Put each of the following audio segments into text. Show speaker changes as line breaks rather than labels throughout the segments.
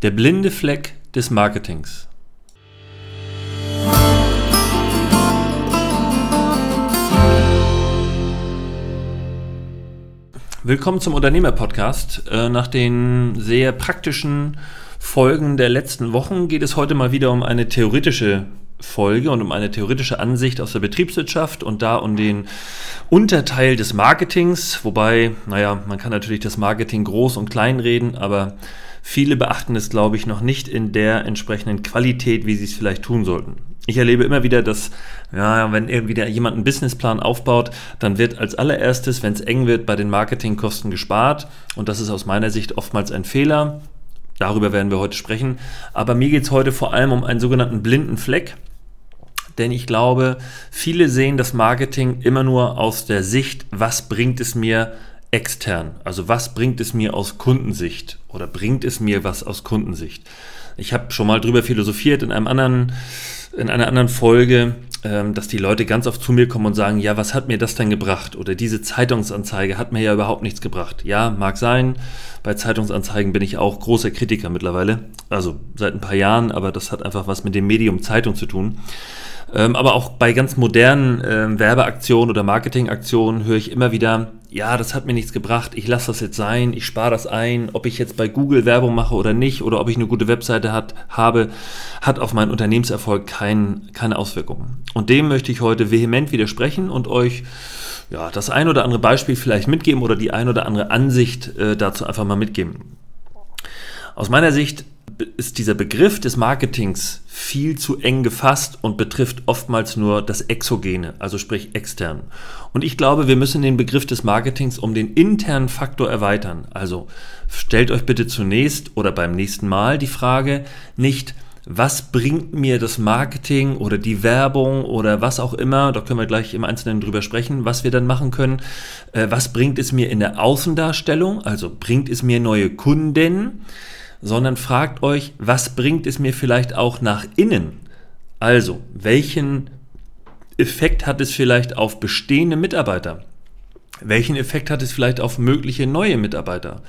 Der blinde Fleck des Marketings. Willkommen zum Unternehmer-Podcast. Äh, nach den sehr praktischen Folgen der letzten Wochen geht es heute mal wieder um eine theoretische Folge und um eine theoretische Ansicht aus der Betriebswirtschaft und da um den Unterteil des Marketings, wobei, naja, man kann natürlich das Marketing groß und klein reden, aber viele beachten es, glaube ich, noch nicht in der entsprechenden Qualität, wie sie es vielleicht tun sollten. Ich erlebe immer wieder, dass, ja, wenn irgendwie jemand einen Businessplan aufbaut, dann wird als allererstes, wenn es eng wird, bei den Marketingkosten gespart. Und das ist aus meiner Sicht oftmals ein Fehler. Darüber werden wir heute sprechen. Aber mir geht es heute vor allem um einen sogenannten blinden Fleck denn ich glaube, viele sehen das Marketing immer nur aus der Sicht, was bringt es mir extern? Also was bringt es mir aus Kundensicht oder bringt es mir was aus Kundensicht? Ich habe schon mal drüber philosophiert in einem anderen in einer anderen Folge, ähm, dass die Leute ganz oft zu mir kommen und sagen, ja, was hat mir das denn gebracht? Oder diese Zeitungsanzeige hat mir ja überhaupt nichts gebracht. Ja, mag sein. Bei Zeitungsanzeigen bin ich auch großer Kritiker mittlerweile. Also seit ein paar Jahren, aber das hat einfach was mit dem Medium Zeitung zu tun. Ähm, aber auch bei ganz modernen ähm, Werbeaktionen oder Marketingaktionen höre ich immer wieder, ja, das hat mir nichts gebracht, ich lasse das jetzt sein, ich spare das ein, ob ich jetzt bei Google Werbung mache oder nicht oder ob ich eine gute Webseite hat, habe, hat auf meinen Unternehmenserfolg kein, keine Auswirkungen. Und dem möchte ich heute vehement widersprechen und euch ja, das ein oder andere Beispiel vielleicht mitgeben oder die ein oder andere Ansicht äh, dazu einfach mal mitgeben. Aus meiner Sicht ist dieser Begriff des Marketings viel zu eng gefasst und betrifft oftmals nur das Exogene, also sprich extern. Und ich glaube, wir müssen den Begriff des Marketings um den internen Faktor erweitern. Also stellt euch bitte zunächst oder beim nächsten Mal die Frage nicht, was bringt mir das Marketing oder die Werbung oder was auch immer, da können wir gleich im Einzelnen drüber sprechen, was wir dann machen können. Äh, was bringt es mir in der Außendarstellung? Also bringt es mir neue Kunden? Sondern fragt euch, was bringt es mir vielleicht auch nach innen? Also, welchen Effekt hat es vielleicht auf bestehende Mitarbeiter? Welchen Effekt hat es vielleicht auf mögliche neue Mitarbeiter?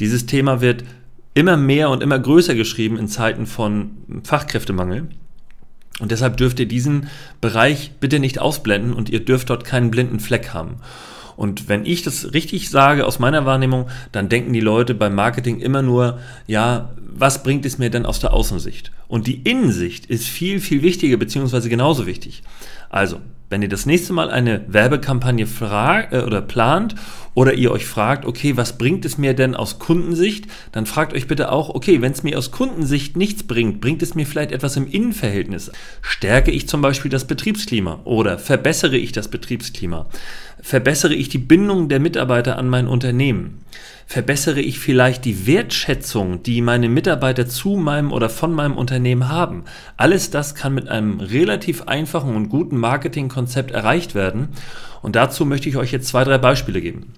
Dieses Thema wird immer mehr und immer größer geschrieben in Zeiten von Fachkräftemangel. Und deshalb dürft ihr diesen Bereich bitte nicht ausblenden und ihr dürft dort keinen blinden Fleck haben. Und wenn ich das richtig sage aus meiner Wahrnehmung, dann denken die Leute beim Marketing immer nur, ja, was bringt es mir denn aus der Außensicht? Und die Innensicht ist viel, viel wichtiger, beziehungsweise genauso wichtig. Also, wenn ihr das nächste Mal eine Werbekampagne fragt, äh, oder plant oder ihr euch fragt, okay, was bringt es mir denn aus Kundensicht, dann fragt euch bitte auch, okay, wenn es mir aus Kundensicht nichts bringt, bringt es mir vielleicht etwas im Innenverhältnis? Stärke ich zum Beispiel das Betriebsklima oder verbessere ich das Betriebsklima? Verbessere ich die Bindung der Mitarbeiter an mein Unternehmen? Verbessere ich vielleicht die Wertschätzung, die meine Mitarbeiter zu meinem oder von meinem Unternehmen haben. Alles das kann mit einem relativ einfachen und guten Marketingkonzept erreicht werden. Und dazu möchte ich euch jetzt zwei, drei Beispiele geben.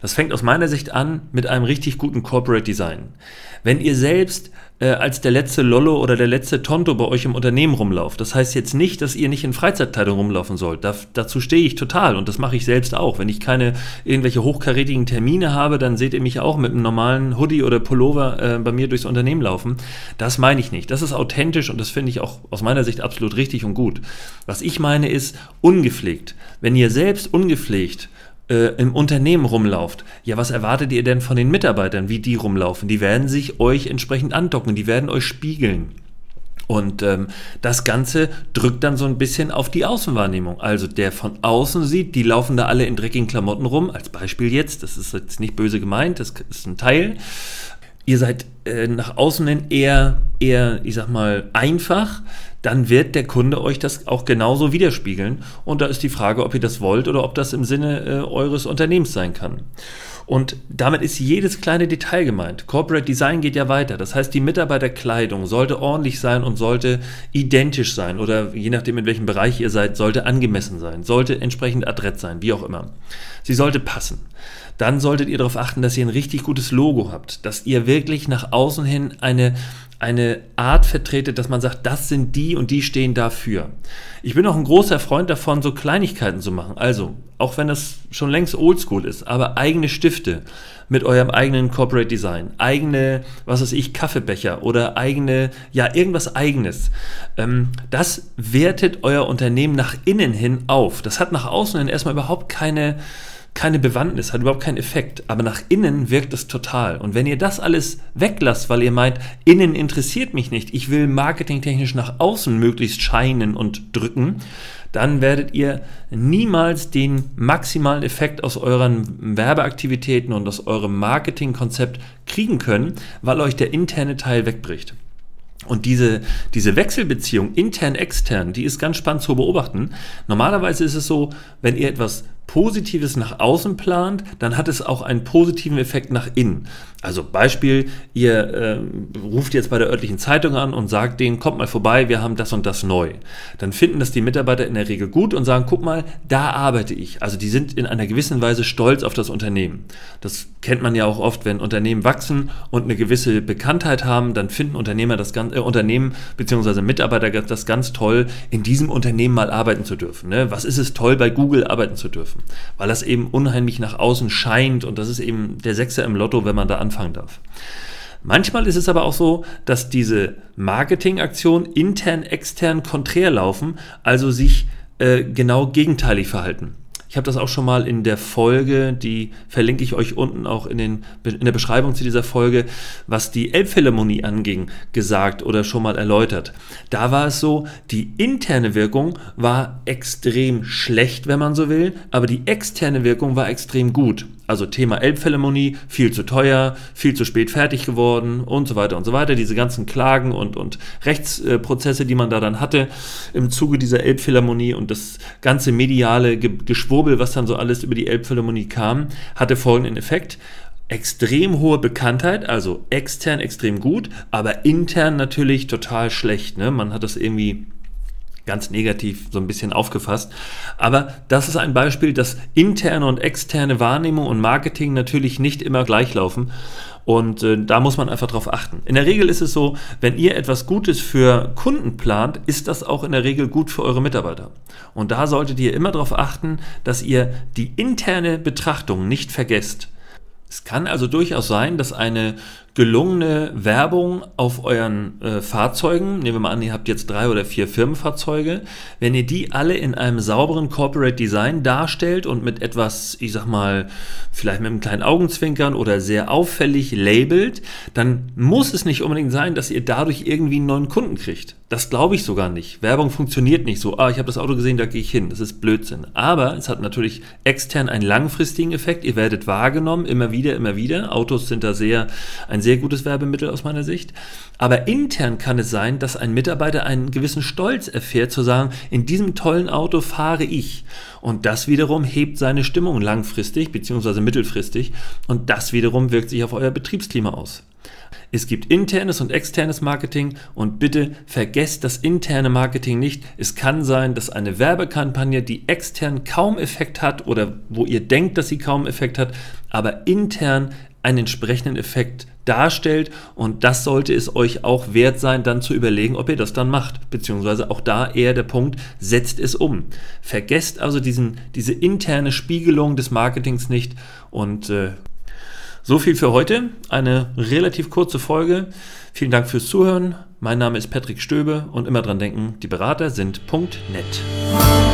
Das fängt aus meiner Sicht an mit einem richtig guten Corporate Design. Wenn ihr selbst äh, als der letzte Lollo oder der letzte Tonto bei euch im Unternehmen rumlauft, das heißt jetzt nicht, dass ihr nicht in Freizeitkleidung rumlaufen sollt. Da, dazu stehe ich total und das mache ich selbst auch. Wenn ich keine irgendwelche hochkarätigen Termine habe, dann seht ihr mich auch mit einem normalen Hoodie oder Pullover äh, bei mir durchs Unternehmen laufen. Das meine ich nicht. Das ist authentisch und das finde ich auch aus meiner Sicht absolut richtig und gut. Was ich meine ist ungepflegt. Wenn ihr selbst ungepflegt äh, im Unternehmen rumlauft, ja, was erwartet ihr denn von den Mitarbeitern, wie die rumlaufen? Die werden sich euch entsprechend andocken, die werden euch spiegeln. Und ähm, das Ganze drückt dann so ein bisschen auf die Außenwahrnehmung. Also der von außen sieht, die laufen da alle in dreckigen Klamotten rum. Als Beispiel jetzt, das ist jetzt nicht böse gemeint, das ist ein Teil. Ihr seid äh, nach außen hin eher, eher, ich sag mal, einfach dann wird der Kunde euch das auch genauso widerspiegeln. Und da ist die Frage, ob ihr das wollt oder ob das im Sinne äh, eures Unternehmens sein kann. Und damit ist jedes kleine Detail gemeint. Corporate Design geht ja weiter. Das heißt, die Mitarbeiterkleidung sollte ordentlich sein und sollte identisch sein oder je nachdem, in welchem Bereich ihr seid, sollte angemessen sein, sollte entsprechend adrett sein, wie auch immer. Sie sollte passen. Dann solltet ihr darauf achten, dass ihr ein richtig gutes Logo habt, dass ihr wirklich nach außen hin eine eine Art vertretet, dass man sagt, das sind die und die stehen dafür. Ich bin auch ein großer Freund davon, so Kleinigkeiten zu machen. Also, auch wenn das schon längst oldschool ist, aber eigene Stifte mit eurem eigenen Corporate Design, eigene, was weiß ich, Kaffeebecher oder eigene, ja, irgendwas eigenes. Ähm, das wertet euer Unternehmen nach innen hin auf. Das hat nach außen hin erstmal überhaupt keine, keine Bewandtnis, hat überhaupt keinen Effekt. Aber nach innen wirkt es total. Und wenn ihr das alles weglasst, weil ihr meint, innen interessiert mich nicht, ich will marketingtechnisch nach außen möglichst scheinen und drücken, dann werdet ihr niemals den maximalen Effekt aus euren Werbeaktivitäten und aus eurem Marketingkonzept kriegen können, weil euch der interne Teil wegbricht. Und diese, diese Wechselbeziehung intern-extern, die ist ganz spannend zu beobachten. Normalerweise ist es so, wenn ihr etwas Positives nach außen plant, dann hat es auch einen positiven Effekt nach innen. Also Beispiel, ihr äh, ruft jetzt bei der örtlichen Zeitung an und sagt denen, kommt mal vorbei, wir haben das und das neu. Dann finden das die Mitarbeiter in der Regel gut und sagen, guck mal, da arbeite ich. Also die sind in einer gewissen Weise stolz auf das Unternehmen. Das kennt man ja auch oft, wenn Unternehmen wachsen und eine gewisse Bekanntheit haben, dann finden Unternehmer das ganze, äh, Unternehmen bzw. Mitarbeiter das ganz toll, in diesem Unternehmen mal arbeiten zu dürfen. Ne? Was ist es toll, bei Google arbeiten zu dürfen? Weil das eben unheimlich nach außen scheint und das ist eben der Sechser im Lotto, wenn man da anfangen darf. Manchmal ist es aber auch so, dass diese Marketingaktionen intern, extern konträr laufen, also sich äh, genau gegenteilig verhalten. Ich habe das auch schon mal in der Folge, die verlinke ich euch unten auch in, den, in der Beschreibung zu dieser Folge, was die Elbphilharmonie anging, gesagt oder schon mal erläutert. Da war es so, die interne Wirkung war extrem schlecht, wenn man so will, aber die externe Wirkung war extrem gut. Also Thema Elbphilharmonie, viel zu teuer, viel zu spät fertig geworden und so weiter und so weiter. Diese ganzen Klagen und, und Rechtsprozesse, die man da dann hatte im Zuge dieser Elbphilharmonie und das ganze mediale Geschwurbel, was dann so alles über die Elbphilharmonie kam, hatte folgenden Effekt extrem hohe Bekanntheit, also extern extrem gut, aber intern natürlich total schlecht. Ne? Man hat das irgendwie ganz negativ so ein bisschen aufgefasst. Aber das ist ein Beispiel, dass interne und externe Wahrnehmung und Marketing natürlich nicht immer gleich laufen. Und äh, da muss man einfach drauf achten. In der Regel ist es so, wenn ihr etwas Gutes für Kunden plant, ist das auch in der Regel gut für eure Mitarbeiter. Und da solltet ihr immer darauf achten, dass ihr die interne Betrachtung nicht vergesst. Es kann also durchaus sein, dass eine gelungene Werbung auf euren äh, Fahrzeugen, nehmen wir mal an, ihr habt jetzt drei oder vier Firmenfahrzeuge, wenn ihr die alle in einem sauberen Corporate Design darstellt und mit etwas, ich sag mal, vielleicht mit einem kleinen Augenzwinkern oder sehr auffällig labelt, dann muss es nicht unbedingt sein, dass ihr dadurch irgendwie einen neuen Kunden kriegt. Das glaube ich sogar nicht. Werbung funktioniert nicht so, ah, ich habe das Auto gesehen, da gehe ich hin. Das ist Blödsinn. Aber es hat natürlich extern einen langfristigen Effekt. Ihr werdet wahrgenommen, immer wieder, immer wieder. Autos sind da sehr ein sehr gutes Werbemittel aus meiner Sicht. Aber intern kann es sein, dass ein Mitarbeiter einen gewissen Stolz erfährt, zu sagen, in diesem tollen Auto fahre ich. Und das wiederum hebt seine Stimmung langfristig bzw. mittelfristig. Und das wiederum wirkt sich auf euer Betriebsklima aus. Es gibt internes und externes Marketing und bitte vergesst das interne Marketing nicht. Es kann sein, dass eine Werbekampagne, die extern kaum Effekt hat oder wo ihr denkt, dass sie kaum Effekt hat, aber intern einen entsprechenden Effekt darstellt und das sollte es euch auch wert sein, dann zu überlegen, ob ihr das dann macht, beziehungsweise auch da eher der Punkt, setzt es um. Vergesst also diesen, diese interne Spiegelung des Marketings nicht und äh, so viel für heute, eine relativ kurze Folge. Vielen Dank fürs Zuhören. Mein Name ist Patrick Stöbe und immer dran denken, die Berater sind .net.